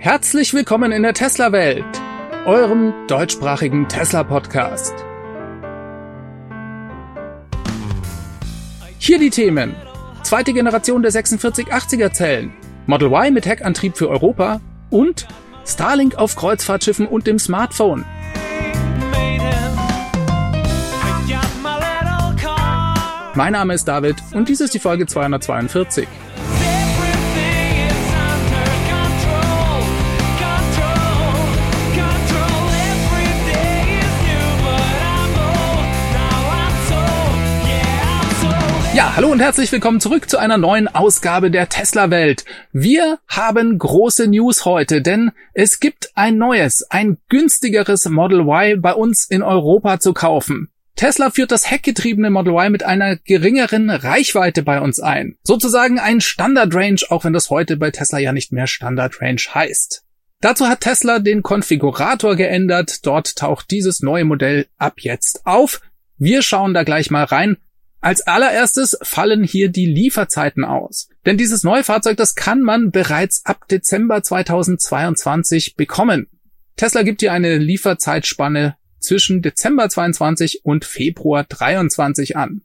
Herzlich willkommen in der Tesla-Welt, eurem deutschsprachigen Tesla-Podcast. Hier die Themen. Zweite Generation der 4680er Zellen, Model Y mit Heckantrieb für Europa und Starlink auf Kreuzfahrtschiffen und dem Smartphone. Mein Name ist David und dies ist die Folge 242. Ja, hallo und herzlich willkommen zurück zu einer neuen Ausgabe der Tesla Welt. Wir haben große News heute, denn es gibt ein neues, ein günstigeres Model Y bei uns in Europa zu kaufen. Tesla führt das heckgetriebene Model Y mit einer geringeren Reichweite bei uns ein. Sozusagen ein Standard Range, auch wenn das heute bei Tesla ja nicht mehr Standard Range heißt. Dazu hat Tesla den Konfigurator geändert. Dort taucht dieses neue Modell ab jetzt auf. Wir schauen da gleich mal rein. Als allererstes fallen hier die Lieferzeiten aus. Denn dieses neue Fahrzeug, das kann man bereits ab Dezember 2022 bekommen. Tesla gibt hier eine Lieferzeitspanne zwischen Dezember 22 und Februar 23 an.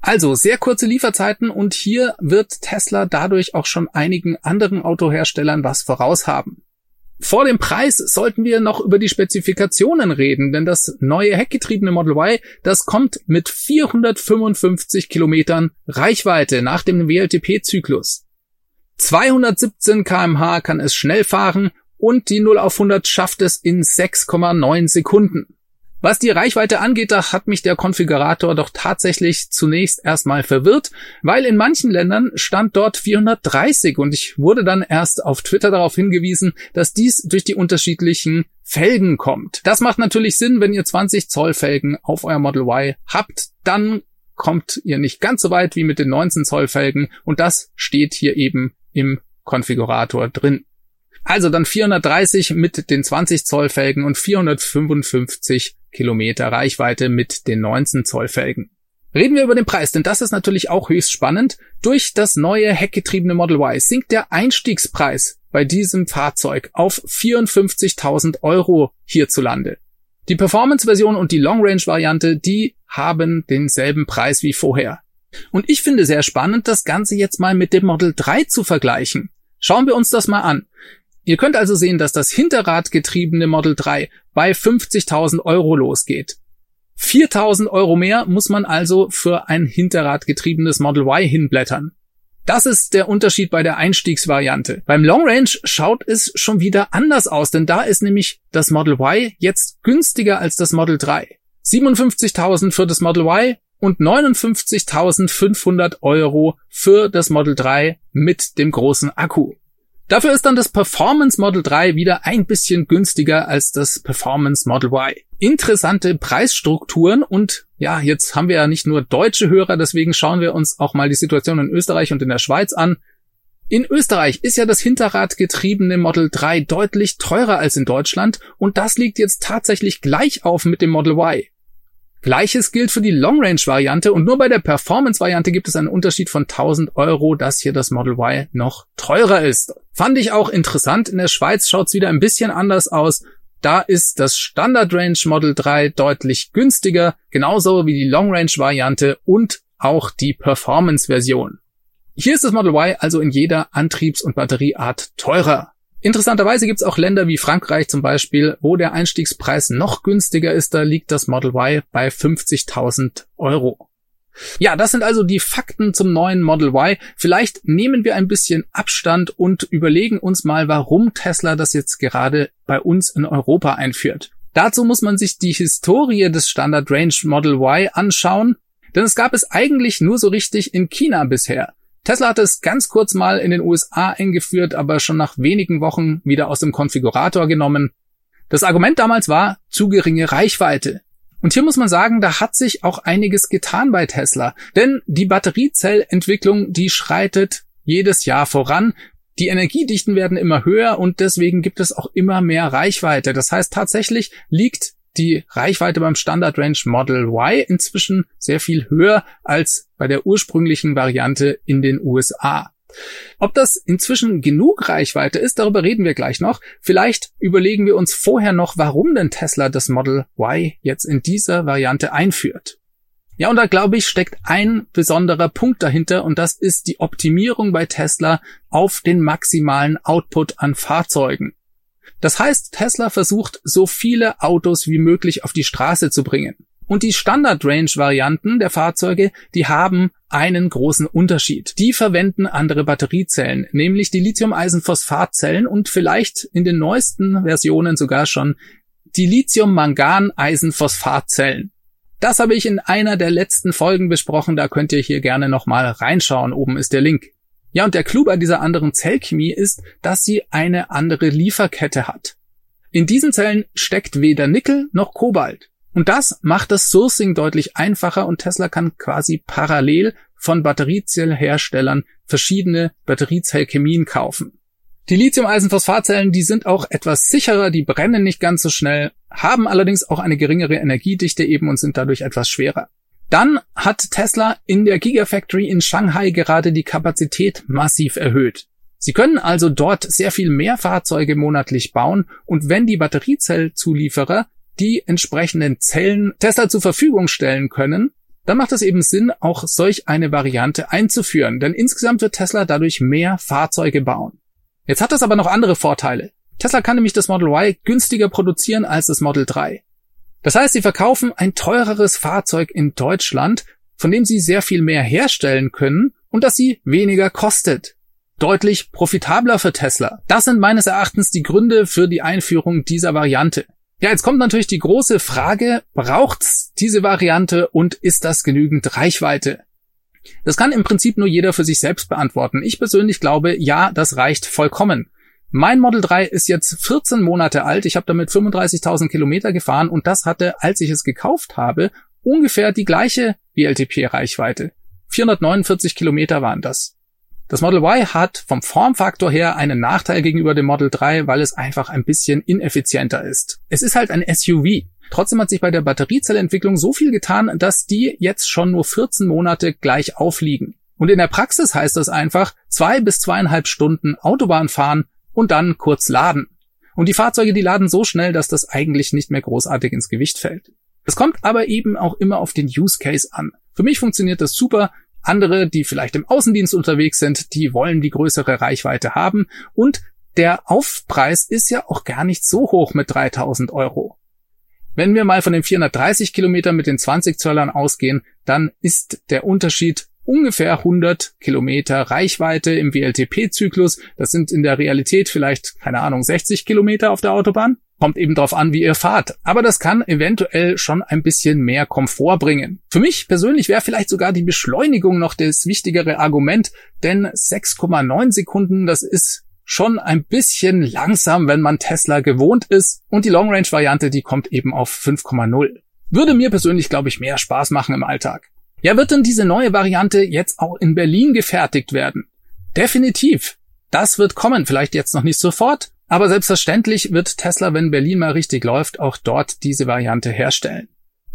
Also sehr kurze Lieferzeiten und hier wird Tesla dadurch auch schon einigen anderen Autoherstellern was voraus haben. Vor dem Preis sollten wir noch über die Spezifikationen reden, denn das neue heckgetriebene Model Y, das kommt mit 455 Kilometern Reichweite nach dem WLTP-Zyklus. 217 kmh kann es schnell fahren und die 0 auf 100 schafft es in 6,9 Sekunden. Was die Reichweite angeht, da hat mich der Konfigurator doch tatsächlich zunächst erstmal verwirrt, weil in manchen Ländern stand dort 430 und ich wurde dann erst auf Twitter darauf hingewiesen, dass dies durch die unterschiedlichen Felgen kommt. Das macht natürlich Sinn, wenn ihr 20 Zoll Felgen auf euer Model Y habt, dann kommt ihr nicht ganz so weit wie mit den 19 Zoll Felgen und das steht hier eben im Konfigurator drin. Also dann 430 mit den 20 Zoll Felgen und 455 Kilometer Reichweite mit den 19 Zoll Felgen. Reden wir über den Preis, denn das ist natürlich auch höchst spannend. Durch das neue heckgetriebene Model Y sinkt der Einstiegspreis bei diesem Fahrzeug auf 54.000 Euro hierzulande. Die Performance-Version und die Long-Range-Variante, die haben denselben Preis wie vorher. Und ich finde sehr spannend, das Ganze jetzt mal mit dem Model 3 zu vergleichen. Schauen wir uns das mal an. Ihr könnt also sehen, dass das hinterradgetriebene Model 3 bei 50.000 Euro losgeht. 4.000 Euro mehr muss man also für ein hinterradgetriebenes Model Y hinblättern. Das ist der Unterschied bei der Einstiegsvariante. Beim Long Range schaut es schon wieder anders aus, denn da ist nämlich das Model Y jetzt günstiger als das Model 3. 57.000 für das Model Y und 59.500 Euro für das Model 3 mit dem großen Akku. Dafür ist dann das Performance Model 3 wieder ein bisschen günstiger als das Performance Model Y. Interessante Preisstrukturen und ja, jetzt haben wir ja nicht nur deutsche Hörer, deswegen schauen wir uns auch mal die Situation in Österreich und in der Schweiz an. In Österreich ist ja das hinterradgetriebene Model 3 deutlich teurer als in Deutschland und das liegt jetzt tatsächlich gleich auf mit dem Model Y. Gleiches gilt für die Long Range Variante und nur bei der Performance Variante gibt es einen Unterschied von 1000 Euro, dass hier das Model Y noch teurer ist. Fand ich auch interessant. In der Schweiz schaut es wieder ein bisschen anders aus. Da ist das Standard Range Model 3 deutlich günstiger, genauso wie die Long Range Variante und auch die Performance Version. Hier ist das Model Y also in jeder Antriebs- und Batterieart teurer. Interessanterweise gibt es auch Länder wie Frankreich zum Beispiel, wo der Einstiegspreis noch günstiger ist. Da liegt das Model Y bei 50.000 Euro. Ja, das sind also die Fakten zum neuen Model Y. Vielleicht nehmen wir ein bisschen Abstand und überlegen uns mal, warum Tesla das jetzt gerade bei uns in Europa einführt. Dazu muss man sich die Historie des Standard Range Model Y anschauen, denn es gab es eigentlich nur so richtig in China bisher. Tesla hat es ganz kurz mal in den USA eingeführt, aber schon nach wenigen Wochen wieder aus dem Konfigurator genommen. Das Argument damals war zu geringe Reichweite. Und hier muss man sagen, da hat sich auch einiges getan bei Tesla. Denn die Batteriezellentwicklung, die schreitet jedes Jahr voran. Die Energiedichten werden immer höher und deswegen gibt es auch immer mehr Reichweite. Das heißt, tatsächlich liegt die Reichweite beim Standard Range Model Y inzwischen sehr viel höher als bei der ursprünglichen Variante in den USA. Ob das inzwischen genug Reichweite ist, darüber reden wir gleich noch. Vielleicht überlegen wir uns vorher noch, warum denn Tesla das Model Y jetzt in dieser Variante einführt. Ja, und da glaube ich, steckt ein besonderer Punkt dahinter und das ist die Optimierung bei Tesla auf den maximalen Output an Fahrzeugen. Das heißt, Tesla versucht, so viele Autos wie möglich auf die Straße zu bringen. Und die Standard-Range-Varianten der Fahrzeuge, die haben einen großen Unterschied. Die verwenden andere Batteriezellen, nämlich die Lithium-Eisenphosphat-Zellen und vielleicht in den neuesten Versionen sogar schon die Lithium-Mangan-Eisenphosphat-Zellen. Das habe ich in einer der letzten Folgen besprochen, da könnt ihr hier gerne nochmal reinschauen, oben ist der Link. Ja, und der Clou bei dieser anderen Zellchemie ist, dass sie eine andere Lieferkette hat. In diesen Zellen steckt weder Nickel noch Kobalt. Und das macht das Sourcing deutlich einfacher und Tesla kann quasi parallel von Batteriezellherstellern verschiedene Batteriezellchemien kaufen. Die Lithium-Eisenphosphatzellen, die sind auch etwas sicherer, die brennen nicht ganz so schnell, haben allerdings auch eine geringere Energiedichte eben und sind dadurch etwas schwerer. Dann hat Tesla in der Gigafactory in Shanghai gerade die Kapazität massiv erhöht. Sie können also dort sehr viel mehr Fahrzeuge monatlich bauen und wenn die Batteriezellzulieferer die entsprechenden Zellen Tesla zur Verfügung stellen können, dann macht es eben Sinn, auch solch eine Variante einzuführen, denn insgesamt wird Tesla dadurch mehr Fahrzeuge bauen. Jetzt hat das aber noch andere Vorteile. Tesla kann nämlich das Model Y günstiger produzieren als das Model 3. Das heißt, sie verkaufen ein teureres Fahrzeug in Deutschland, von dem sie sehr viel mehr herstellen können und das sie weniger kostet. Deutlich profitabler für Tesla. Das sind meines Erachtens die Gründe für die Einführung dieser Variante. Ja, jetzt kommt natürlich die große Frage, braucht's diese Variante und ist das genügend Reichweite? Das kann im Prinzip nur jeder für sich selbst beantworten. Ich persönlich glaube, ja, das reicht vollkommen. Mein Model 3 ist jetzt 14 Monate alt. Ich habe damit 35.000 Kilometer gefahren und das hatte, als ich es gekauft habe, ungefähr die gleiche WLTP-Reichweite. 449 Kilometer waren das. Das Model Y hat vom Formfaktor her einen Nachteil gegenüber dem Model 3, weil es einfach ein bisschen ineffizienter ist. Es ist halt ein SUV. Trotzdem hat sich bei der Batteriezellentwicklung so viel getan, dass die jetzt schon nur 14 Monate gleich aufliegen. Und in der Praxis heißt das einfach zwei bis zweieinhalb Stunden Autobahn fahren und dann kurz laden. Und die Fahrzeuge, die laden so schnell, dass das eigentlich nicht mehr großartig ins Gewicht fällt. Es kommt aber eben auch immer auf den Use Case an. Für mich funktioniert das super, andere, die vielleicht im Außendienst unterwegs sind, die wollen die größere Reichweite haben und der Aufpreis ist ja auch gar nicht so hoch mit 3000 Euro. Wenn wir mal von den 430 Kilometern mit den 20 Zöllern ausgehen, dann ist der Unterschied ungefähr 100 Kilometer Reichweite im WLTP-Zyklus. Das sind in der Realität vielleicht, keine Ahnung, 60 Kilometer auf der Autobahn. Kommt eben drauf an, wie ihr fahrt. Aber das kann eventuell schon ein bisschen mehr Komfort bringen. Für mich persönlich wäre vielleicht sogar die Beschleunigung noch das wichtigere Argument, denn 6,9 Sekunden, das ist schon ein bisschen langsam, wenn man Tesla gewohnt ist. Und die Long Range Variante, die kommt eben auf 5,0. Würde mir persönlich, glaube ich, mehr Spaß machen im Alltag. Ja, wird denn diese neue Variante jetzt auch in Berlin gefertigt werden? Definitiv. Das wird kommen, vielleicht jetzt noch nicht sofort, aber selbstverständlich wird Tesla, wenn Berlin mal richtig läuft, auch dort diese Variante herstellen.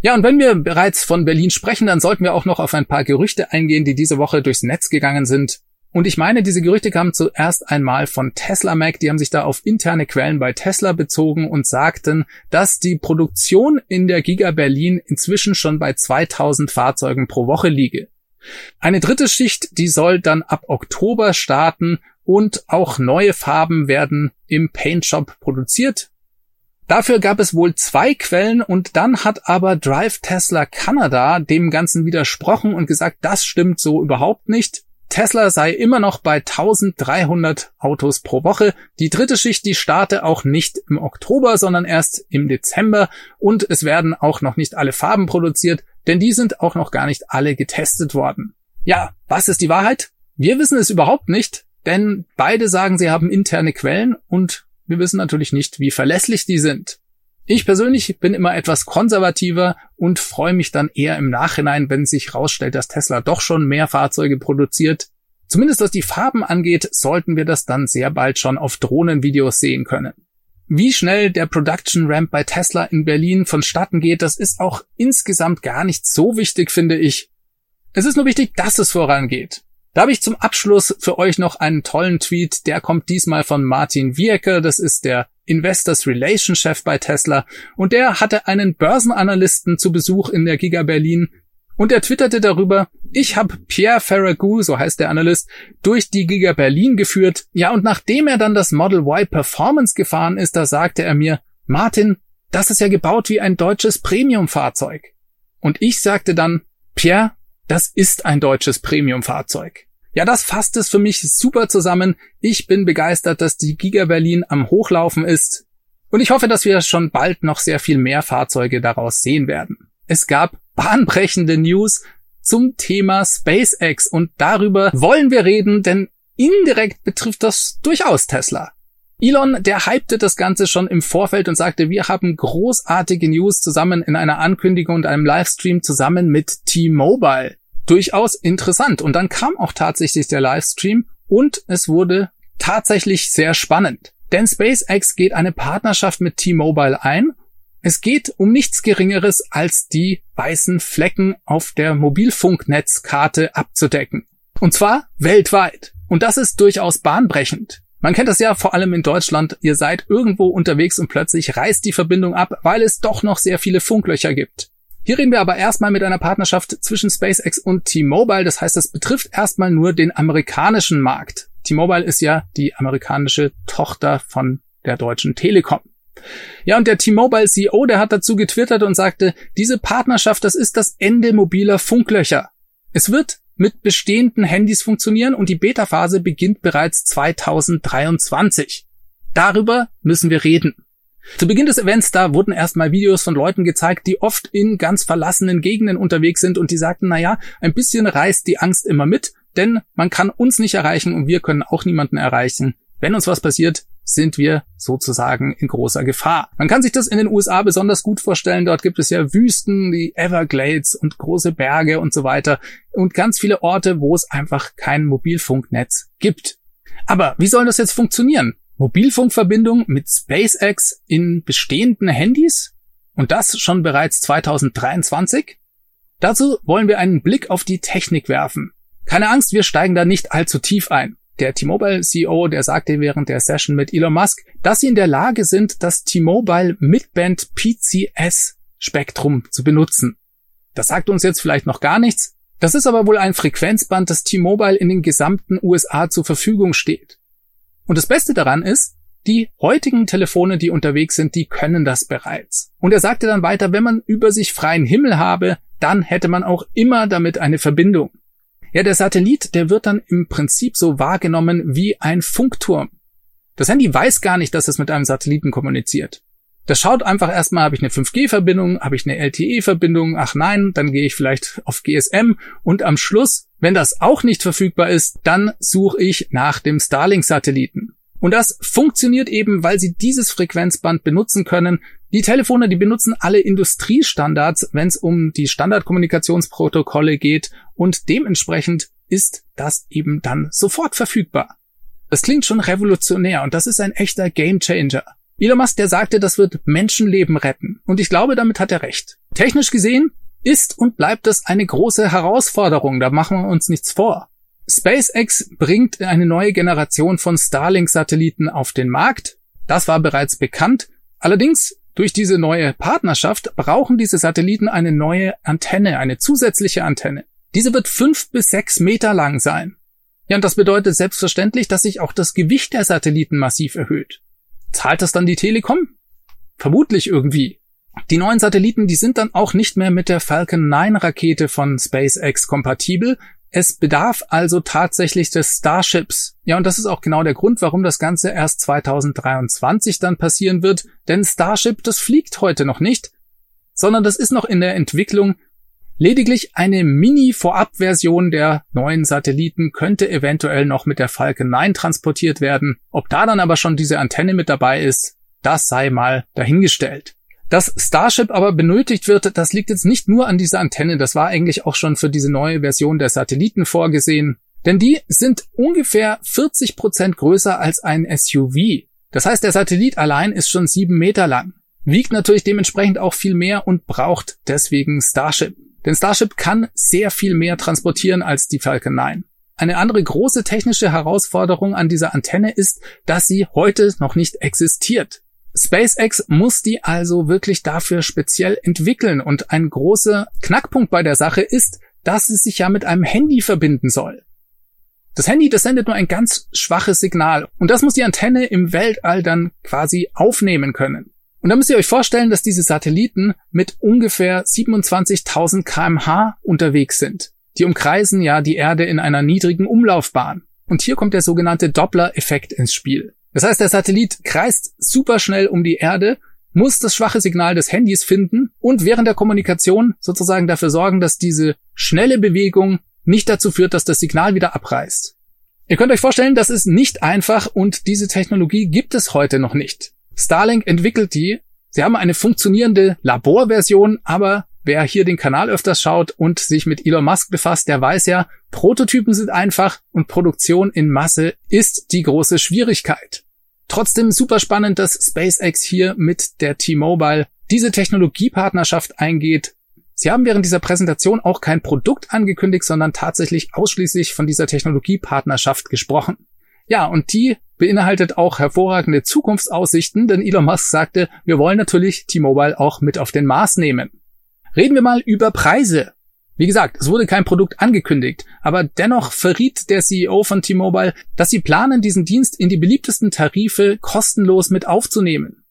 Ja, und wenn wir bereits von Berlin sprechen, dann sollten wir auch noch auf ein paar Gerüchte eingehen, die diese Woche durchs Netz gegangen sind. Und ich meine, diese Gerüchte kamen zuerst einmal von Tesla Mac, die haben sich da auf interne Quellen bei Tesla bezogen und sagten, dass die Produktion in der Giga Berlin inzwischen schon bei 2000 Fahrzeugen pro Woche liege. Eine dritte Schicht, die soll dann ab Oktober starten und auch neue Farben werden im Paint Shop produziert. Dafür gab es wohl zwei Quellen und dann hat aber Drive Tesla Canada dem Ganzen widersprochen und gesagt, das stimmt so überhaupt nicht. Tesla sei immer noch bei 1300 Autos pro Woche. Die dritte Schicht, die starte auch nicht im Oktober, sondern erst im Dezember und es werden auch noch nicht alle Farben produziert, denn die sind auch noch gar nicht alle getestet worden. Ja, was ist die Wahrheit? Wir wissen es überhaupt nicht, denn beide sagen, sie haben interne Quellen und wir wissen natürlich nicht, wie verlässlich die sind. Ich persönlich bin immer etwas konservativer und freue mich dann eher im Nachhinein, wenn sich herausstellt, dass Tesla doch schon mehr Fahrzeuge produziert. Zumindest was die Farben angeht, sollten wir das dann sehr bald schon auf Drohnenvideos sehen können. Wie schnell der Production Ramp bei Tesla in Berlin vonstatten geht, das ist auch insgesamt gar nicht so wichtig, finde ich. Es ist nur wichtig, dass es vorangeht. Da habe ich zum Abschluss für euch noch einen tollen Tweet, der kommt diesmal von Martin Wiecker, das ist der Investors Relation Chef bei Tesla und der hatte einen Börsenanalysten zu Besuch in der Giga Berlin und er twitterte darüber, ich habe Pierre Ferragut, so heißt der Analyst, durch die Giga Berlin geführt. Ja, und nachdem er dann das Model Y Performance gefahren ist, da sagte er mir, Martin, das ist ja gebaut wie ein deutsches Premium-Fahrzeug. Und ich sagte dann, Pierre, das ist ein deutsches Premium-Fahrzeug. Ja, das fasst es für mich super zusammen. Ich bin begeistert, dass die Giga Berlin am Hochlaufen ist. Und ich hoffe, dass wir schon bald noch sehr viel mehr Fahrzeuge daraus sehen werden. Es gab bahnbrechende News zum Thema SpaceX und darüber wollen wir reden, denn indirekt betrifft das durchaus Tesla. Elon, der hypte das Ganze schon im Vorfeld und sagte, wir haben großartige News zusammen in einer Ankündigung und einem Livestream zusammen mit T-Mobile durchaus interessant. Und dann kam auch tatsächlich der Livestream und es wurde tatsächlich sehr spannend. Denn SpaceX geht eine Partnerschaft mit T-Mobile ein. Es geht um nichts Geringeres als die weißen Flecken auf der Mobilfunknetzkarte abzudecken. Und zwar weltweit. Und das ist durchaus bahnbrechend. Man kennt das ja vor allem in Deutschland. Ihr seid irgendwo unterwegs und plötzlich reißt die Verbindung ab, weil es doch noch sehr viele Funklöcher gibt. Hier reden wir aber erstmal mit einer Partnerschaft zwischen SpaceX und T-Mobile. Das heißt, das betrifft erstmal nur den amerikanischen Markt. T-Mobile ist ja die amerikanische Tochter von der deutschen Telekom. Ja, und der T-Mobile CEO, der hat dazu getwittert und sagte, diese Partnerschaft, das ist das Ende mobiler Funklöcher. Es wird mit bestehenden Handys funktionieren und die Beta-Phase beginnt bereits 2023. Darüber müssen wir reden. Zu Beginn des Events da wurden erstmal Videos von Leuten gezeigt, die oft in ganz verlassenen Gegenden unterwegs sind und die sagten, na ja, ein bisschen reißt die Angst immer mit, denn man kann uns nicht erreichen und wir können auch niemanden erreichen. Wenn uns was passiert, sind wir sozusagen in großer Gefahr. Man kann sich das in den USA besonders gut vorstellen. Dort gibt es ja Wüsten, die Everglades und große Berge und so weiter und ganz viele Orte, wo es einfach kein Mobilfunknetz gibt. Aber wie soll das jetzt funktionieren? Mobilfunkverbindung mit SpaceX in bestehenden Handys? Und das schon bereits 2023? Dazu wollen wir einen Blick auf die Technik werfen. Keine Angst, wir steigen da nicht allzu tief ein. Der T-Mobile CEO, der sagte während der Session mit Elon Musk, dass sie in der Lage sind, das T-Mobile Midband PCS Spektrum zu benutzen. Das sagt uns jetzt vielleicht noch gar nichts. Das ist aber wohl ein Frequenzband, das T-Mobile in den gesamten USA zur Verfügung steht. Und das Beste daran ist, die heutigen Telefone, die unterwegs sind, die können das bereits. Und er sagte dann weiter, wenn man über sich freien Himmel habe, dann hätte man auch immer damit eine Verbindung. Ja, der Satellit, der wird dann im Prinzip so wahrgenommen wie ein Funkturm. Das Handy weiß gar nicht, dass es mit einem Satelliten kommuniziert. Das schaut einfach erstmal, habe ich eine 5G-Verbindung, habe ich eine LTE-Verbindung, ach nein, dann gehe ich vielleicht auf GSM und am Schluss, wenn das auch nicht verfügbar ist, dann suche ich nach dem Starlink-Satelliten. Und das funktioniert eben, weil sie dieses Frequenzband benutzen können. Die Telefone, die benutzen alle Industriestandards, wenn es um die Standardkommunikationsprotokolle geht und dementsprechend ist das eben dann sofort verfügbar. Das klingt schon revolutionär und das ist ein echter Gamechanger. Elon Musk, der sagte, das wird Menschenleben retten. Und ich glaube, damit hat er recht. Technisch gesehen ist und bleibt es eine große Herausforderung, da machen wir uns nichts vor. SpaceX bringt eine neue Generation von Starlink-Satelliten auf den Markt. Das war bereits bekannt. Allerdings durch diese neue Partnerschaft brauchen diese Satelliten eine neue Antenne, eine zusätzliche Antenne. Diese wird fünf bis sechs Meter lang sein. Ja, und das bedeutet selbstverständlich, dass sich auch das Gewicht der Satelliten massiv erhöht. Zahlt das dann die Telekom? Vermutlich irgendwie. Die neuen Satelliten, die sind dann auch nicht mehr mit der Falcon 9 Rakete von SpaceX kompatibel. Es bedarf also tatsächlich des Starships. Ja, und das ist auch genau der Grund, warum das Ganze erst 2023 dann passieren wird, denn Starship, das fliegt heute noch nicht, sondern das ist noch in der Entwicklung. Lediglich eine Mini-Vorab-Version der neuen Satelliten könnte eventuell noch mit der Falcon 9 transportiert werden. Ob da dann aber schon diese Antenne mit dabei ist, das sei mal dahingestellt. Dass Starship aber benötigt wird, das liegt jetzt nicht nur an dieser Antenne, das war eigentlich auch schon für diese neue Version der Satelliten vorgesehen. Denn die sind ungefähr 40 Prozent größer als ein SUV. Das heißt, der Satellit allein ist schon sieben Meter lang, wiegt natürlich dementsprechend auch viel mehr und braucht deswegen Starship. Denn Starship kann sehr viel mehr transportieren als die Falcon 9. eine andere große technische Herausforderung an dieser Antenne ist, dass sie heute noch nicht existiert. SpaceX muss die also wirklich dafür speziell entwickeln und ein großer Knackpunkt bei der Sache ist, dass es sich ja mit einem Handy verbinden soll. Das Handy, das sendet nur ein ganz schwaches Signal und das muss die Antenne im Weltall dann quasi aufnehmen können. Und da müsst ihr euch vorstellen, dass diese Satelliten mit ungefähr 27.000 kmh unterwegs sind. Die umkreisen ja die Erde in einer niedrigen Umlaufbahn. Und hier kommt der sogenannte Doppler-Effekt ins Spiel. Das heißt, der Satellit kreist super schnell um die Erde, muss das schwache Signal des Handys finden und während der Kommunikation sozusagen dafür sorgen, dass diese schnelle Bewegung nicht dazu führt, dass das Signal wieder abreißt. Ihr könnt euch vorstellen, das ist nicht einfach und diese Technologie gibt es heute noch nicht. Starlink entwickelt die. Sie haben eine funktionierende Laborversion, aber wer hier den Kanal öfters schaut und sich mit Elon Musk befasst, der weiß ja, Prototypen sind einfach und Produktion in Masse ist die große Schwierigkeit. Trotzdem super spannend, dass SpaceX hier mit der T-Mobile diese Technologiepartnerschaft eingeht. Sie haben während dieser Präsentation auch kein Produkt angekündigt, sondern tatsächlich ausschließlich von dieser Technologiepartnerschaft gesprochen. Ja, und die beinhaltet auch hervorragende Zukunftsaussichten, denn Elon Musk sagte, wir wollen natürlich T-Mobile auch mit auf den Mars nehmen. Reden wir mal über Preise. Wie gesagt, es wurde kein Produkt angekündigt, aber dennoch verriet der CEO von T-Mobile, dass sie planen, diesen Dienst in die beliebtesten Tarife kostenlos mit aufzunehmen.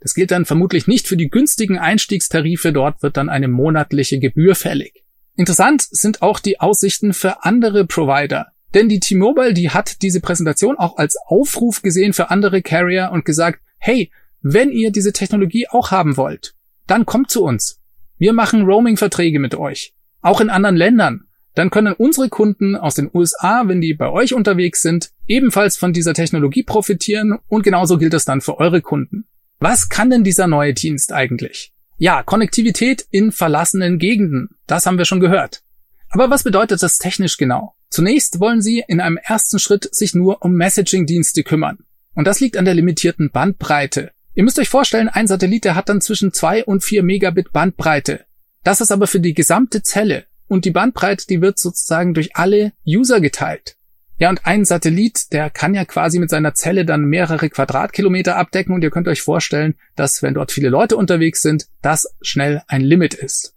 Das gilt dann vermutlich nicht für die günstigen Einstiegstarife, dort wird dann eine monatliche Gebühr fällig. Interessant sind auch die Aussichten für andere Provider. Denn die T-Mobile, die hat diese Präsentation auch als Aufruf gesehen für andere Carrier und gesagt, hey, wenn ihr diese Technologie auch haben wollt, dann kommt zu uns. Wir machen Roaming-Verträge mit euch. Auch in anderen Ländern. Dann können unsere Kunden aus den USA, wenn die bei euch unterwegs sind, ebenfalls von dieser Technologie profitieren und genauso gilt das dann für eure Kunden. Was kann denn dieser neue Dienst eigentlich? Ja, Konnektivität in verlassenen Gegenden. Das haben wir schon gehört. Aber was bedeutet das technisch genau? Zunächst wollen sie in einem ersten Schritt sich nur um Messaging-Dienste kümmern. Und das liegt an der limitierten Bandbreite. Ihr müsst euch vorstellen, ein Satellit, der hat dann zwischen zwei und vier Megabit Bandbreite. Das ist aber für die gesamte Zelle. Und die Bandbreite, die wird sozusagen durch alle User geteilt. Ja, und ein Satellit, der kann ja quasi mit seiner Zelle dann mehrere Quadratkilometer abdecken und ihr könnt euch vorstellen, dass wenn dort viele Leute unterwegs sind, das schnell ein Limit ist.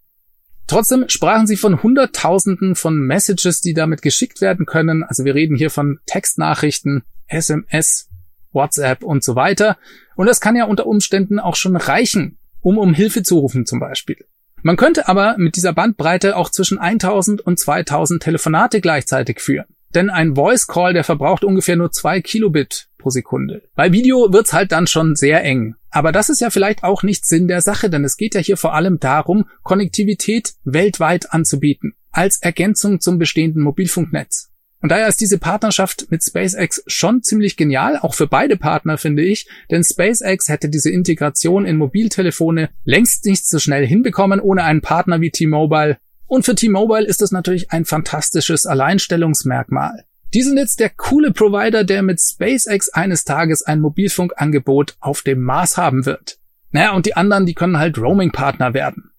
Trotzdem sprachen sie von Hunderttausenden von Messages, die damit geschickt werden können. Also wir reden hier von Textnachrichten, SMS, WhatsApp und so weiter. Und das kann ja unter Umständen auch schon reichen, um um Hilfe zu rufen zum Beispiel. Man könnte aber mit dieser Bandbreite auch zwischen 1000 und 2000 Telefonate gleichzeitig führen. Denn ein Voice Call, der verbraucht ungefähr nur zwei Kilobit pro Sekunde. Bei Video wird's halt dann schon sehr eng. Aber das ist ja vielleicht auch nicht Sinn der Sache, denn es geht ja hier vor allem darum, Konnektivität weltweit anzubieten, als Ergänzung zum bestehenden Mobilfunknetz. Und daher ist diese Partnerschaft mit SpaceX schon ziemlich genial, auch für beide Partner finde ich, denn SpaceX hätte diese Integration in Mobiltelefone längst nicht so schnell hinbekommen ohne einen Partner wie T-Mobile. Und für T-Mobile ist das natürlich ein fantastisches Alleinstellungsmerkmal. Die sind jetzt der coole Provider, der mit SpaceX eines Tages ein Mobilfunkangebot auf dem Mars haben wird. Naja, und die anderen, die können halt Roaming-Partner werden.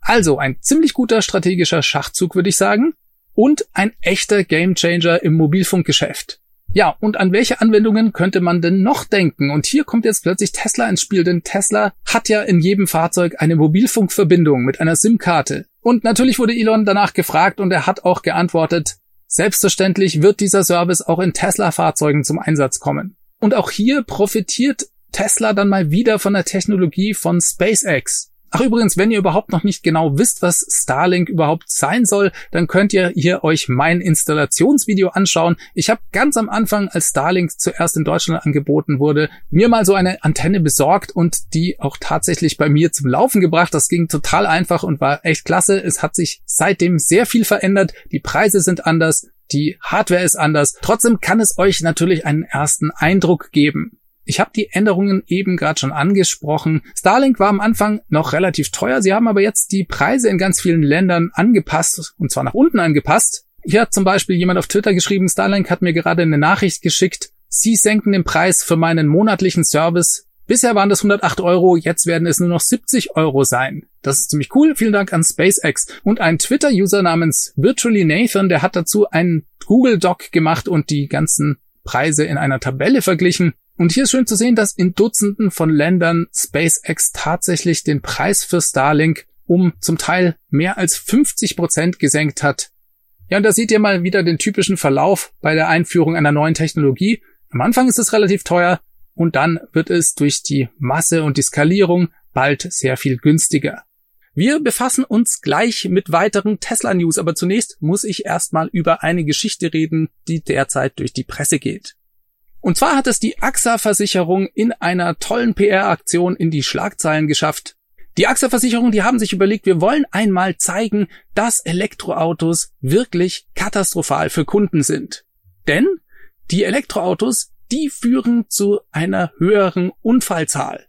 Also ein ziemlich guter strategischer Schachzug, würde ich sagen. Und ein echter Gamechanger im Mobilfunkgeschäft. Ja, und an welche Anwendungen könnte man denn noch denken? Und hier kommt jetzt plötzlich Tesla ins Spiel, denn Tesla hat ja in jedem Fahrzeug eine Mobilfunkverbindung mit einer SIM-Karte. Und natürlich wurde Elon danach gefragt und er hat auch geantwortet, Selbstverständlich wird dieser Service auch in Tesla-Fahrzeugen zum Einsatz kommen. Und auch hier profitiert Tesla dann mal wieder von der Technologie von SpaceX. Ach übrigens, wenn ihr überhaupt noch nicht genau wisst, was Starlink überhaupt sein soll, dann könnt ihr hier euch mein Installationsvideo anschauen. Ich habe ganz am Anfang, als Starlink zuerst in Deutschland angeboten wurde, mir mal so eine Antenne besorgt und die auch tatsächlich bei mir zum Laufen gebracht. Das ging total einfach und war echt klasse. Es hat sich seitdem sehr viel verändert. Die Preise sind anders. Die Hardware ist anders. Trotzdem kann es euch natürlich einen ersten Eindruck geben. Ich habe die Änderungen eben gerade schon angesprochen. Starlink war am Anfang noch relativ teuer. Sie haben aber jetzt die Preise in ganz vielen Ländern angepasst, und zwar nach unten angepasst. Hier hat zum Beispiel jemand auf Twitter geschrieben, Starlink hat mir gerade eine Nachricht geschickt. Sie senken den Preis für meinen monatlichen Service Bisher waren das 108 Euro, jetzt werden es nur noch 70 Euro sein. Das ist ziemlich cool. Vielen Dank an SpaceX. Und ein Twitter-User namens Virtually Nathan, der hat dazu einen Google Doc gemacht und die ganzen Preise in einer Tabelle verglichen. Und hier ist schön zu sehen, dass in Dutzenden von Ländern SpaceX tatsächlich den Preis für Starlink um zum Teil mehr als 50 Prozent gesenkt hat. Ja, und da seht ihr mal wieder den typischen Verlauf bei der Einführung einer neuen Technologie. Am Anfang ist es relativ teuer und dann wird es durch die Masse und die Skalierung bald sehr viel günstiger. Wir befassen uns gleich mit weiteren Tesla-News, aber zunächst muss ich erstmal über eine Geschichte reden, die derzeit durch die Presse geht. Und zwar hat es die AXA-Versicherung in einer tollen PR-Aktion in die Schlagzeilen geschafft. Die AXA-Versicherung, die haben sich überlegt, wir wollen einmal zeigen, dass Elektroautos wirklich katastrophal für Kunden sind. Denn die Elektroautos, die führen zu einer höheren Unfallzahl.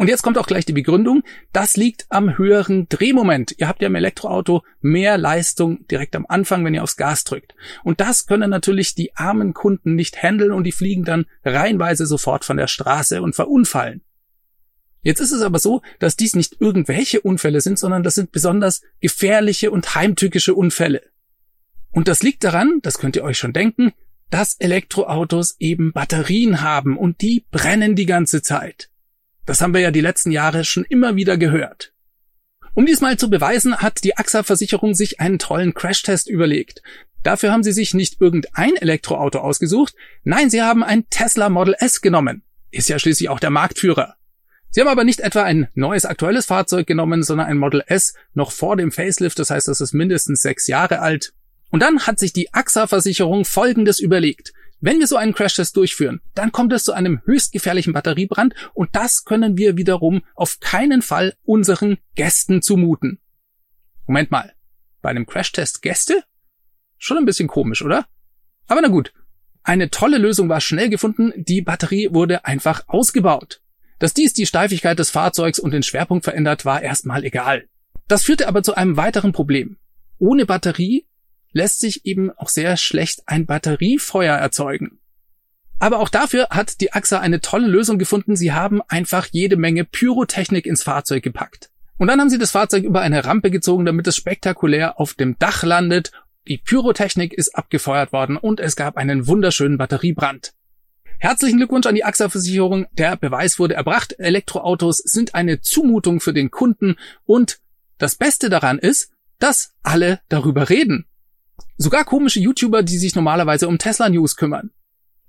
Und jetzt kommt auch gleich die Begründung. Das liegt am höheren Drehmoment. Ihr habt ja im Elektroauto mehr Leistung direkt am Anfang, wenn ihr aufs Gas drückt. Und das können natürlich die armen Kunden nicht handeln und die fliegen dann reihenweise sofort von der Straße und verunfallen. Jetzt ist es aber so, dass dies nicht irgendwelche Unfälle sind, sondern das sind besonders gefährliche und heimtückische Unfälle. Und das liegt daran, das könnt ihr euch schon denken, dass Elektroautos eben Batterien haben und die brennen die ganze Zeit. Das haben wir ja die letzten Jahre schon immer wieder gehört. Um dies mal zu beweisen, hat die AXA-Versicherung sich einen tollen Crashtest überlegt. Dafür haben sie sich nicht irgendein Elektroauto ausgesucht, nein, sie haben ein Tesla Model S genommen. Ist ja schließlich auch der Marktführer. Sie haben aber nicht etwa ein neues aktuelles Fahrzeug genommen, sondern ein Model S noch vor dem Facelift, das heißt, das ist mindestens sechs Jahre alt. Und dann hat sich die AXA-Versicherung Folgendes überlegt. Wenn wir so einen Crashtest durchführen, dann kommt es zu einem höchst gefährlichen Batteriebrand und das können wir wiederum auf keinen Fall unseren Gästen zumuten. Moment mal, bei einem Crashtest Gäste? Schon ein bisschen komisch, oder? Aber na gut. Eine tolle Lösung war schnell gefunden, die Batterie wurde einfach ausgebaut. Dass dies die Steifigkeit des Fahrzeugs und den Schwerpunkt verändert, war erstmal egal. Das führte aber zu einem weiteren Problem. Ohne Batterie lässt sich eben auch sehr schlecht ein Batteriefeuer erzeugen. Aber auch dafür hat die AXA eine tolle Lösung gefunden. Sie haben einfach jede Menge Pyrotechnik ins Fahrzeug gepackt. Und dann haben sie das Fahrzeug über eine Rampe gezogen, damit es spektakulär auf dem Dach landet. Die Pyrotechnik ist abgefeuert worden und es gab einen wunderschönen Batteriebrand. Herzlichen Glückwunsch an die AXA-Versicherung. Der Beweis wurde erbracht. Elektroautos sind eine Zumutung für den Kunden und das Beste daran ist, dass alle darüber reden. Sogar komische YouTuber, die sich normalerweise um Tesla News kümmern.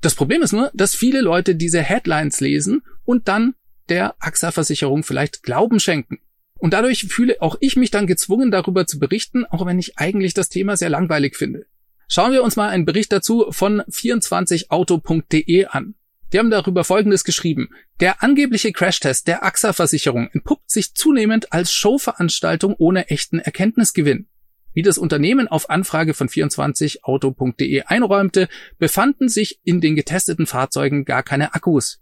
Das Problem ist nur, dass viele Leute diese Headlines lesen und dann der AXA-Versicherung vielleicht Glauben schenken. Und dadurch fühle auch ich mich dann gezwungen, darüber zu berichten, auch wenn ich eigentlich das Thema sehr langweilig finde. Schauen wir uns mal einen Bericht dazu von 24auto.de an. Die haben darüber Folgendes geschrieben. Der angebliche Crashtest der AXA-Versicherung entpuppt sich zunehmend als Showveranstaltung ohne echten Erkenntnisgewinn. Wie das Unternehmen auf Anfrage von 24auto.de einräumte, befanden sich in den getesteten Fahrzeugen gar keine Akkus.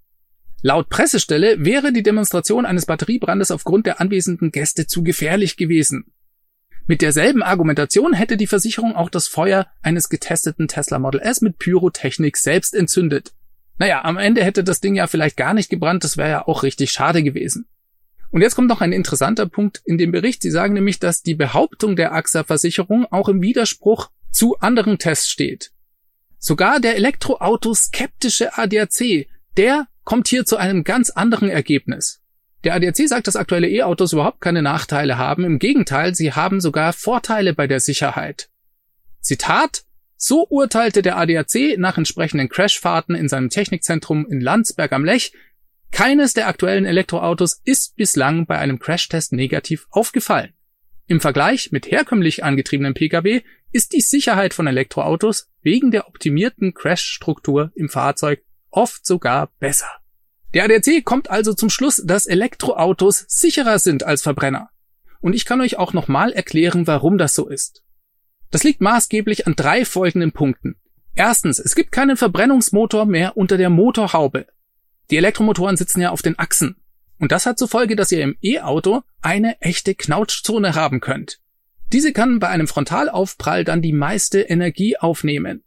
Laut Pressestelle wäre die Demonstration eines Batteriebrandes aufgrund der anwesenden Gäste zu gefährlich gewesen. Mit derselben Argumentation hätte die Versicherung auch das Feuer eines getesteten Tesla Model S mit Pyrotechnik selbst entzündet. Naja, am Ende hätte das Ding ja vielleicht gar nicht gebrannt, das wäre ja auch richtig schade gewesen. Und jetzt kommt noch ein interessanter Punkt in dem Bericht. Sie sagen nämlich, dass die Behauptung der AXA-Versicherung auch im Widerspruch zu anderen Tests steht. Sogar der elektroautoskeptische ADAC, der kommt hier zu einem ganz anderen Ergebnis. Der ADAC sagt, dass aktuelle E-Autos überhaupt keine Nachteile haben. Im Gegenteil, sie haben sogar Vorteile bei der Sicherheit. Zitat, so urteilte der ADAC nach entsprechenden Crashfahrten in seinem Technikzentrum in Landsberg am Lech keines der aktuellen Elektroautos ist bislang bei einem Crashtest negativ aufgefallen. Im Vergleich mit herkömmlich angetriebenen Pkw ist die Sicherheit von Elektroautos wegen der optimierten Crashstruktur im Fahrzeug oft sogar besser. Der ADAC kommt also zum Schluss, dass Elektroautos sicherer sind als Verbrenner. Und ich kann euch auch nochmal erklären, warum das so ist. Das liegt maßgeblich an drei folgenden Punkten. Erstens, es gibt keinen Verbrennungsmotor mehr unter der Motorhaube. Die Elektromotoren sitzen ja auf den Achsen. Und das hat zur Folge, dass ihr im E-Auto eine echte Knautschzone haben könnt. Diese kann bei einem Frontalaufprall dann die meiste Energie aufnehmen.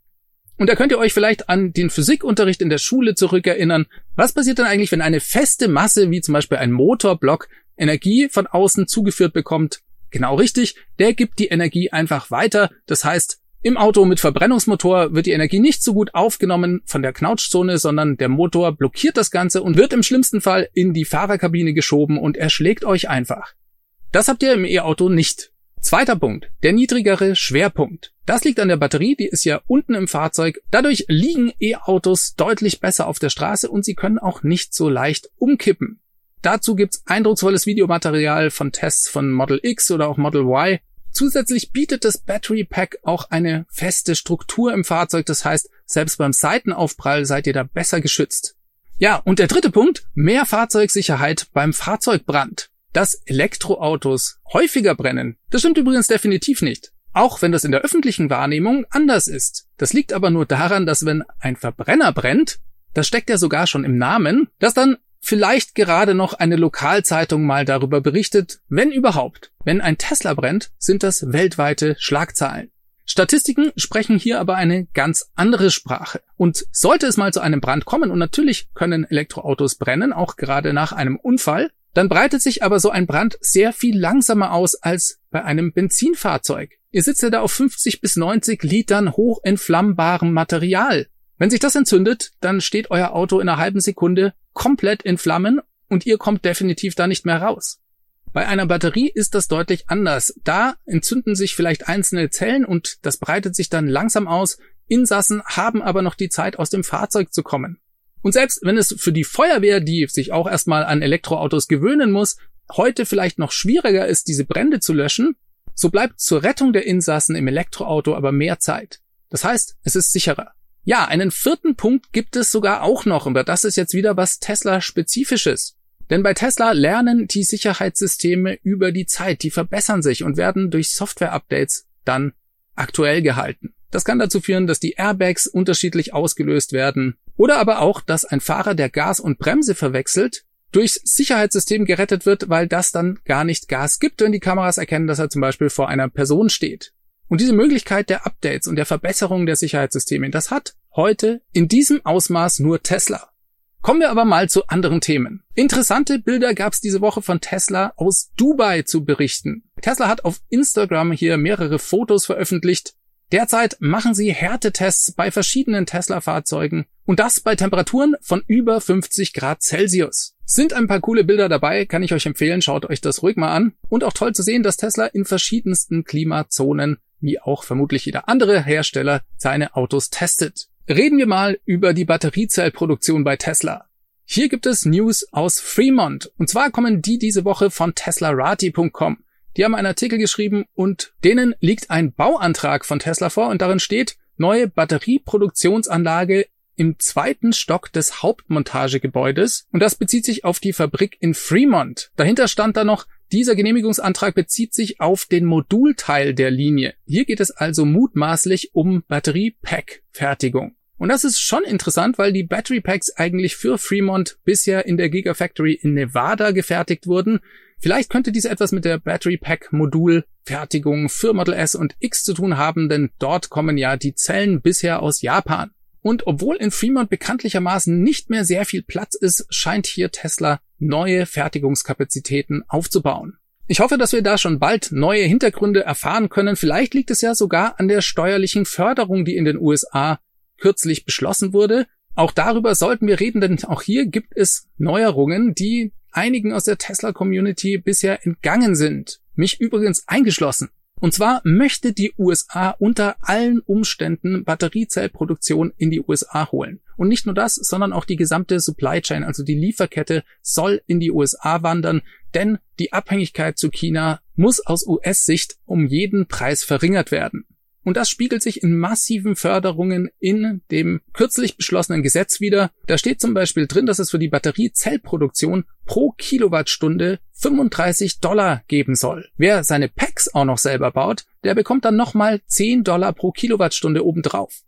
Und da könnt ihr euch vielleicht an den Physikunterricht in der Schule zurückerinnern. Was passiert denn eigentlich, wenn eine feste Masse, wie zum Beispiel ein Motorblock, Energie von außen zugeführt bekommt? Genau richtig, der gibt die Energie einfach weiter. Das heißt, im Auto mit Verbrennungsmotor wird die Energie nicht so gut aufgenommen von der Knautschzone, sondern der Motor blockiert das Ganze und wird im schlimmsten Fall in die Fahrerkabine geschoben und erschlägt euch einfach. Das habt ihr im E-Auto nicht. Zweiter Punkt, der niedrigere Schwerpunkt. Das liegt an der Batterie, die ist ja unten im Fahrzeug. Dadurch liegen E-Autos deutlich besser auf der Straße und sie können auch nicht so leicht umkippen. Dazu gibt's eindrucksvolles Videomaterial von Tests von Model X oder auch Model Y. Zusätzlich bietet das Battery Pack auch eine feste Struktur im Fahrzeug, das heißt, selbst beim Seitenaufprall seid ihr da besser geschützt. Ja, und der dritte Punkt, mehr Fahrzeugsicherheit beim Fahrzeugbrand. Dass Elektroautos häufiger brennen, das stimmt übrigens definitiv nicht. Auch wenn das in der öffentlichen Wahrnehmung anders ist. Das liegt aber nur daran, dass wenn ein Verbrenner brennt, das steckt ja sogar schon im Namen, dass dann vielleicht gerade noch eine Lokalzeitung mal darüber berichtet, wenn überhaupt. Wenn ein Tesla brennt, sind das weltweite Schlagzeilen. Statistiken sprechen hier aber eine ganz andere Sprache. Und sollte es mal zu einem Brand kommen, und natürlich können Elektroautos brennen, auch gerade nach einem Unfall, dann breitet sich aber so ein Brand sehr viel langsamer aus als bei einem Benzinfahrzeug. Ihr sitzt ja da auf 50 bis 90 Litern hochentflammbarem Material. Wenn sich das entzündet, dann steht euer Auto in einer halben Sekunde komplett in Flammen und ihr kommt definitiv da nicht mehr raus. Bei einer Batterie ist das deutlich anders. Da entzünden sich vielleicht einzelne Zellen und das breitet sich dann langsam aus. Insassen haben aber noch die Zeit, aus dem Fahrzeug zu kommen. Und selbst wenn es für die Feuerwehr, die sich auch erstmal an Elektroautos gewöhnen muss, heute vielleicht noch schwieriger ist, diese Brände zu löschen, so bleibt zur Rettung der Insassen im Elektroauto aber mehr Zeit. Das heißt, es ist sicherer. Ja, einen vierten Punkt gibt es sogar auch noch, aber das ist jetzt wieder was Tesla-spezifisches. Denn bei Tesla lernen die Sicherheitssysteme über die Zeit, die verbessern sich und werden durch Software-Updates dann aktuell gehalten. Das kann dazu führen, dass die Airbags unterschiedlich ausgelöst werden oder aber auch, dass ein Fahrer, der Gas und Bremse verwechselt, durchs Sicherheitssystem gerettet wird, weil das dann gar nicht Gas gibt, wenn die Kameras erkennen, dass er zum Beispiel vor einer Person steht. Und diese Möglichkeit der Updates und der Verbesserung der Sicherheitssysteme, das hat heute in diesem Ausmaß nur Tesla. Kommen wir aber mal zu anderen Themen. Interessante Bilder gab es diese Woche von Tesla aus Dubai zu berichten. Tesla hat auf Instagram hier mehrere Fotos veröffentlicht. Derzeit machen sie Härtetests bei verschiedenen Tesla-Fahrzeugen und das bei Temperaturen von über 50 Grad Celsius. Sind ein paar coole Bilder dabei, kann ich euch empfehlen, schaut euch das ruhig mal an. Und auch toll zu sehen, dass Tesla in verschiedensten Klimazonen wie auch vermutlich jeder andere Hersteller seine Autos testet. Reden wir mal über die Batteriezellproduktion bei Tesla. Hier gibt es News aus Fremont. Und zwar kommen die diese Woche von teslarati.com. Die haben einen Artikel geschrieben und denen liegt ein Bauantrag von Tesla vor und darin steht, neue Batterieproduktionsanlage im zweiten Stock des Hauptmontagegebäudes und das bezieht sich auf die Fabrik in Fremont. Dahinter stand da noch dieser Genehmigungsantrag bezieht sich auf den Modulteil der Linie. Hier geht es also mutmaßlich um Batteriepack-Fertigung. Und das ist schon interessant, weil die Battery Packs eigentlich für Fremont bisher in der Gigafactory in Nevada gefertigt wurden. Vielleicht könnte dies etwas mit der Battery Pack Modulfertigung für Model S und X zu tun haben, denn dort kommen ja die Zellen bisher aus Japan. Und obwohl in Fremont bekanntlichermaßen nicht mehr sehr viel Platz ist, scheint hier Tesla neue Fertigungskapazitäten aufzubauen. Ich hoffe, dass wir da schon bald neue Hintergründe erfahren können. Vielleicht liegt es ja sogar an der steuerlichen Förderung, die in den USA kürzlich beschlossen wurde. Auch darüber sollten wir reden, denn auch hier gibt es Neuerungen, die einigen aus der Tesla-Community bisher entgangen sind. Mich übrigens eingeschlossen. Und zwar möchte die USA unter allen Umständen Batteriezellproduktion in die USA holen. Und nicht nur das, sondern auch die gesamte Supply Chain, also die Lieferkette, soll in die USA wandern, denn die Abhängigkeit zu China muss aus US-Sicht um jeden Preis verringert werden. Und das spiegelt sich in massiven Förderungen in dem kürzlich beschlossenen Gesetz wieder. Da steht zum Beispiel drin, dass es für die Batteriezellproduktion pro Kilowattstunde 35 Dollar geben soll. Wer seine Packs auch noch selber baut, der bekommt dann nochmal 10 Dollar pro Kilowattstunde obendrauf.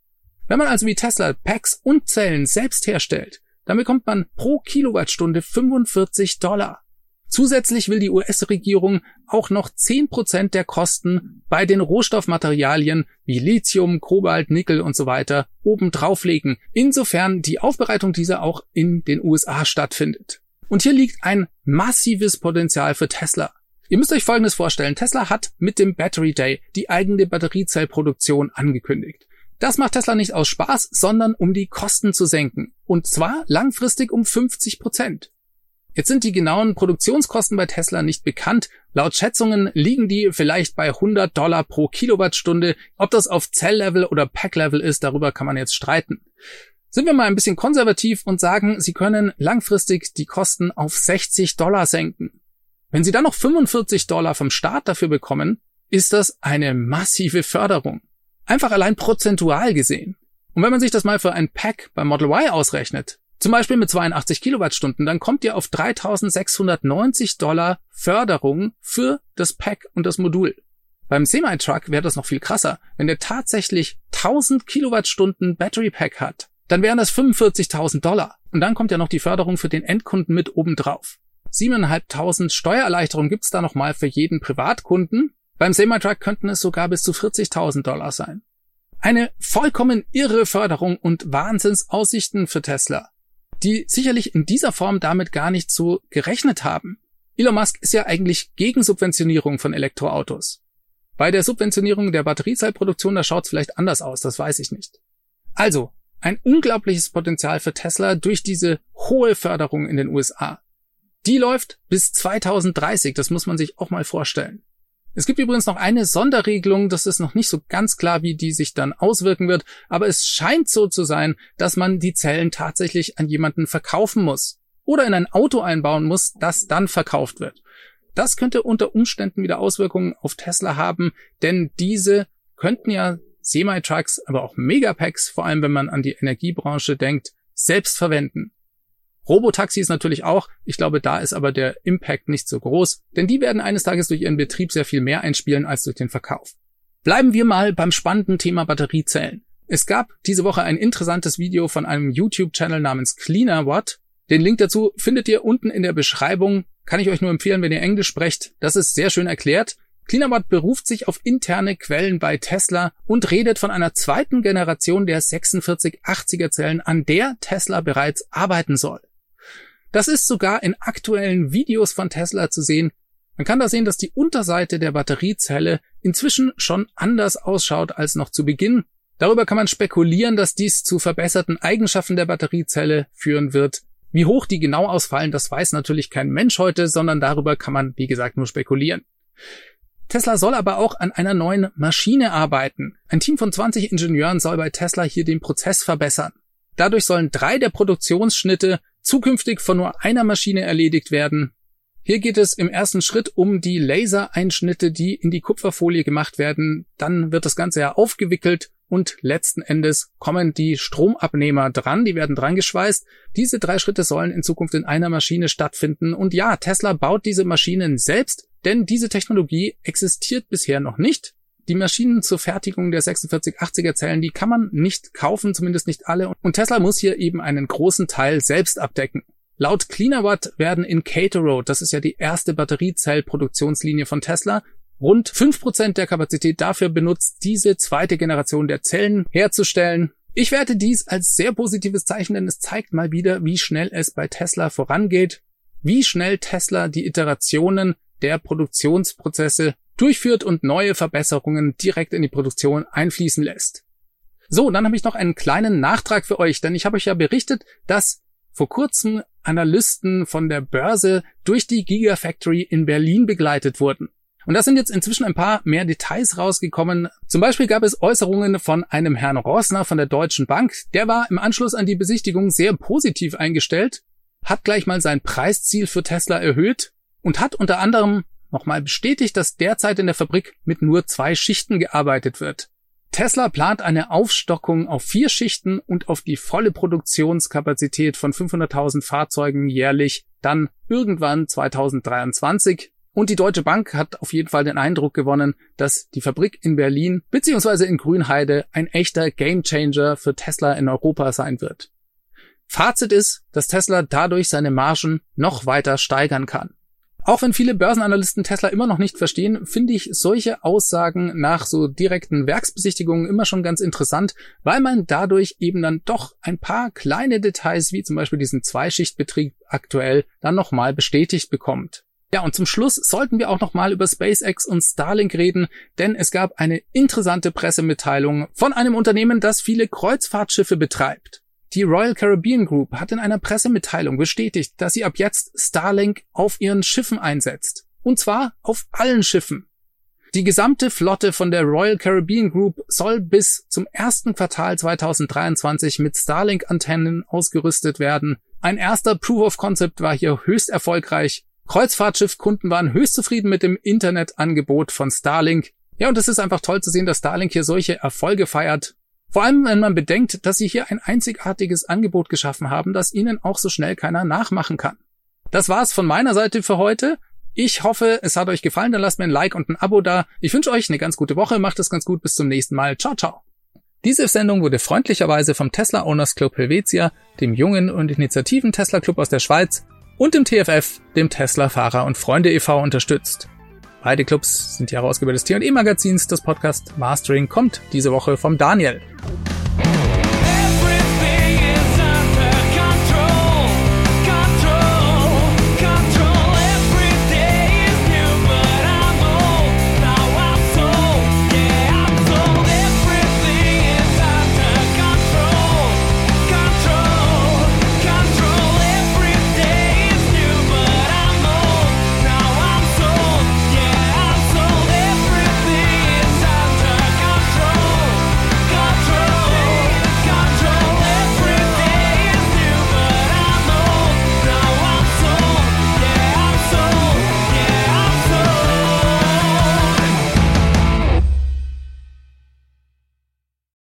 Wenn man also wie Tesla Packs und Zellen selbst herstellt, dann bekommt man pro Kilowattstunde 45 Dollar. Zusätzlich will die US-Regierung auch noch 10% der Kosten bei den Rohstoffmaterialien wie Lithium, Kobalt, Nickel und so weiter oben drauflegen, insofern die Aufbereitung dieser auch in den USA stattfindet. Und hier liegt ein massives Potenzial für Tesla. Ihr müsst euch Folgendes vorstellen. Tesla hat mit dem Battery Day die eigene Batteriezellproduktion angekündigt. Das macht Tesla nicht aus Spaß, sondern um die Kosten zu senken. Und zwar langfristig um 50 Prozent. Jetzt sind die genauen Produktionskosten bei Tesla nicht bekannt. Laut Schätzungen liegen die vielleicht bei 100 Dollar pro Kilowattstunde. Ob das auf Zelllevel oder Packlevel ist, darüber kann man jetzt streiten. Sind wir mal ein bisschen konservativ und sagen, Sie können langfristig die Kosten auf 60 Dollar senken. Wenn Sie dann noch 45 Dollar vom Staat dafür bekommen, ist das eine massive Förderung. Einfach allein prozentual gesehen. Und wenn man sich das mal für ein Pack beim Model Y ausrechnet, zum Beispiel mit 82 Kilowattstunden, dann kommt ihr auf 3690 Dollar Förderung für das Pack und das Modul. Beim Semi-Truck wäre das noch viel krasser. Wenn der tatsächlich 1000 Kilowattstunden Battery Pack hat, dann wären das 45.000 Dollar. Und dann kommt ja noch die Förderung für den Endkunden mit obendrauf. 7.500 Steuererleichterung gibt's da nochmal für jeden Privatkunden. Beim Semi-Truck könnten es sogar bis zu 40.000 Dollar sein. Eine vollkommen irre Förderung und Wahnsinnsaussichten für Tesla die sicherlich in dieser Form damit gar nicht so gerechnet haben. Elon Musk ist ja eigentlich gegen Subventionierung von Elektroautos. Bei der Subventionierung der Batteriezellproduktion, da schaut es vielleicht anders aus, das weiß ich nicht. Also, ein unglaubliches Potenzial für Tesla durch diese hohe Förderung in den USA. Die läuft bis 2030, das muss man sich auch mal vorstellen. Es gibt übrigens noch eine Sonderregelung, das ist noch nicht so ganz klar, wie die sich dann auswirken wird, aber es scheint so zu sein, dass man die Zellen tatsächlich an jemanden verkaufen muss oder in ein Auto einbauen muss, das dann verkauft wird. Das könnte unter Umständen wieder Auswirkungen auf Tesla haben, denn diese könnten ja Semi-Trucks, aber auch Megapacks, vor allem wenn man an die Energiebranche denkt, selbst verwenden. Robotaxis natürlich auch. Ich glaube, da ist aber der Impact nicht so groß, denn die werden eines Tages durch ihren Betrieb sehr viel mehr einspielen als durch den Verkauf. Bleiben wir mal beim spannenden Thema Batteriezellen. Es gab diese Woche ein interessantes Video von einem YouTube-Channel namens Cleaner Watt. Den Link dazu findet ihr unten in der Beschreibung. Kann ich euch nur empfehlen, wenn ihr Englisch sprecht. Das ist sehr schön erklärt. CleanerBot beruft sich auf interne Quellen bei Tesla und redet von einer zweiten Generation der 4680er Zellen, an der Tesla bereits arbeiten soll. Das ist sogar in aktuellen Videos von Tesla zu sehen. Man kann da sehen, dass die Unterseite der Batteriezelle inzwischen schon anders ausschaut als noch zu Beginn. Darüber kann man spekulieren, dass dies zu verbesserten Eigenschaften der Batteriezelle führen wird. Wie hoch die genau ausfallen, das weiß natürlich kein Mensch heute, sondern darüber kann man, wie gesagt, nur spekulieren. Tesla soll aber auch an einer neuen Maschine arbeiten. Ein Team von 20 Ingenieuren soll bei Tesla hier den Prozess verbessern. Dadurch sollen drei der Produktionsschnitte zukünftig von nur einer Maschine erledigt werden. Hier geht es im ersten Schritt um die Lasereinschnitte, die in die Kupferfolie gemacht werden. Dann wird das Ganze ja aufgewickelt und letzten Endes kommen die Stromabnehmer dran, die werden dran geschweißt. Diese drei Schritte sollen in Zukunft in einer Maschine stattfinden. Und ja, Tesla baut diese Maschinen selbst, denn diese Technologie existiert bisher noch nicht. Die Maschinen zur Fertigung der 4680er Zellen, die kann man nicht kaufen, zumindest nicht alle. Und Tesla muss hier eben einen großen Teil selbst abdecken. Laut CleanerWatt werden in Cato das ist ja die erste Batteriezellproduktionslinie von Tesla, rund fünf Prozent der Kapazität dafür benutzt, diese zweite Generation der Zellen herzustellen. Ich werte dies als sehr positives Zeichen, denn es zeigt mal wieder, wie schnell es bei Tesla vorangeht, wie schnell Tesla die Iterationen der Produktionsprozesse durchführt und neue Verbesserungen direkt in die Produktion einfließen lässt. So, dann habe ich noch einen kleinen Nachtrag für euch, denn ich habe euch ja berichtet, dass vor kurzem Analysten von der Börse durch die Gigafactory in Berlin begleitet wurden. Und da sind jetzt inzwischen ein paar mehr Details rausgekommen. Zum Beispiel gab es Äußerungen von einem Herrn Rossner von der Deutschen Bank. Der war im Anschluss an die Besichtigung sehr positiv eingestellt, hat gleich mal sein Preisziel für Tesla erhöht und hat unter anderem nochmal bestätigt, dass derzeit in der Fabrik mit nur zwei Schichten gearbeitet wird. Tesla plant eine Aufstockung auf vier Schichten und auf die volle Produktionskapazität von 500.000 Fahrzeugen jährlich dann irgendwann 2023. Und die Deutsche Bank hat auf jeden Fall den Eindruck gewonnen, dass die Fabrik in Berlin bzw. in Grünheide ein echter Gamechanger für Tesla in Europa sein wird. Fazit ist, dass Tesla dadurch seine Margen noch weiter steigern kann. Auch wenn viele Börsenanalysten Tesla immer noch nicht verstehen, finde ich solche Aussagen nach so direkten Werksbesichtigungen immer schon ganz interessant, weil man dadurch eben dann doch ein paar kleine Details, wie zum Beispiel diesen Zweischichtbetrieb aktuell, dann nochmal bestätigt bekommt. Ja, und zum Schluss sollten wir auch nochmal über SpaceX und Starlink reden, denn es gab eine interessante Pressemitteilung von einem Unternehmen, das viele Kreuzfahrtschiffe betreibt. Die Royal Caribbean Group hat in einer Pressemitteilung bestätigt, dass sie ab jetzt Starlink auf ihren Schiffen einsetzt. Und zwar auf allen Schiffen. Die gesamte Flotte von der Royal Caribbean Group soll bis zum ersten Quartal 2023 mit Starlink-Antennen ausgerüstet werden. Ein erster Proof of Concept war hier höchst erfolgreich. Kreuzfahrtschiffkunden waren höchst zufrieden mit dem Internetangebot von Starlink. Ja, und es ist einfach toll zu sehen, dass Starlink hier solche Erfolge feiert. Vor allem, wenn man bedenkt, dass sie hier ein einzigartiges Angebot geschaffen haben, das ihnen auch so schnell keiner nachmachen kann. Das war's von meiner Seite für heute. Ich hoffe, es hat euch gefallen. Dann lasst mir ein Like und ein Abo da. Ich wünsche euch eine ganz gute Woche. Macht es ganz gut. Bis zum nächsten Mal. Ciao, ciao. Diese Sendung wurde freundlicherweise vom Tesla Owners Club Helvetia, dem jungen und initiativen Tesla Club aus der Schweiz und dem TFF, dem Tesla Fahrer und Freunde e.V. unterstützt. Beide Clubs sind die Herausgeber des T&E Magazins. Das Podcast Mastering kommt diese Woche vom Daniel.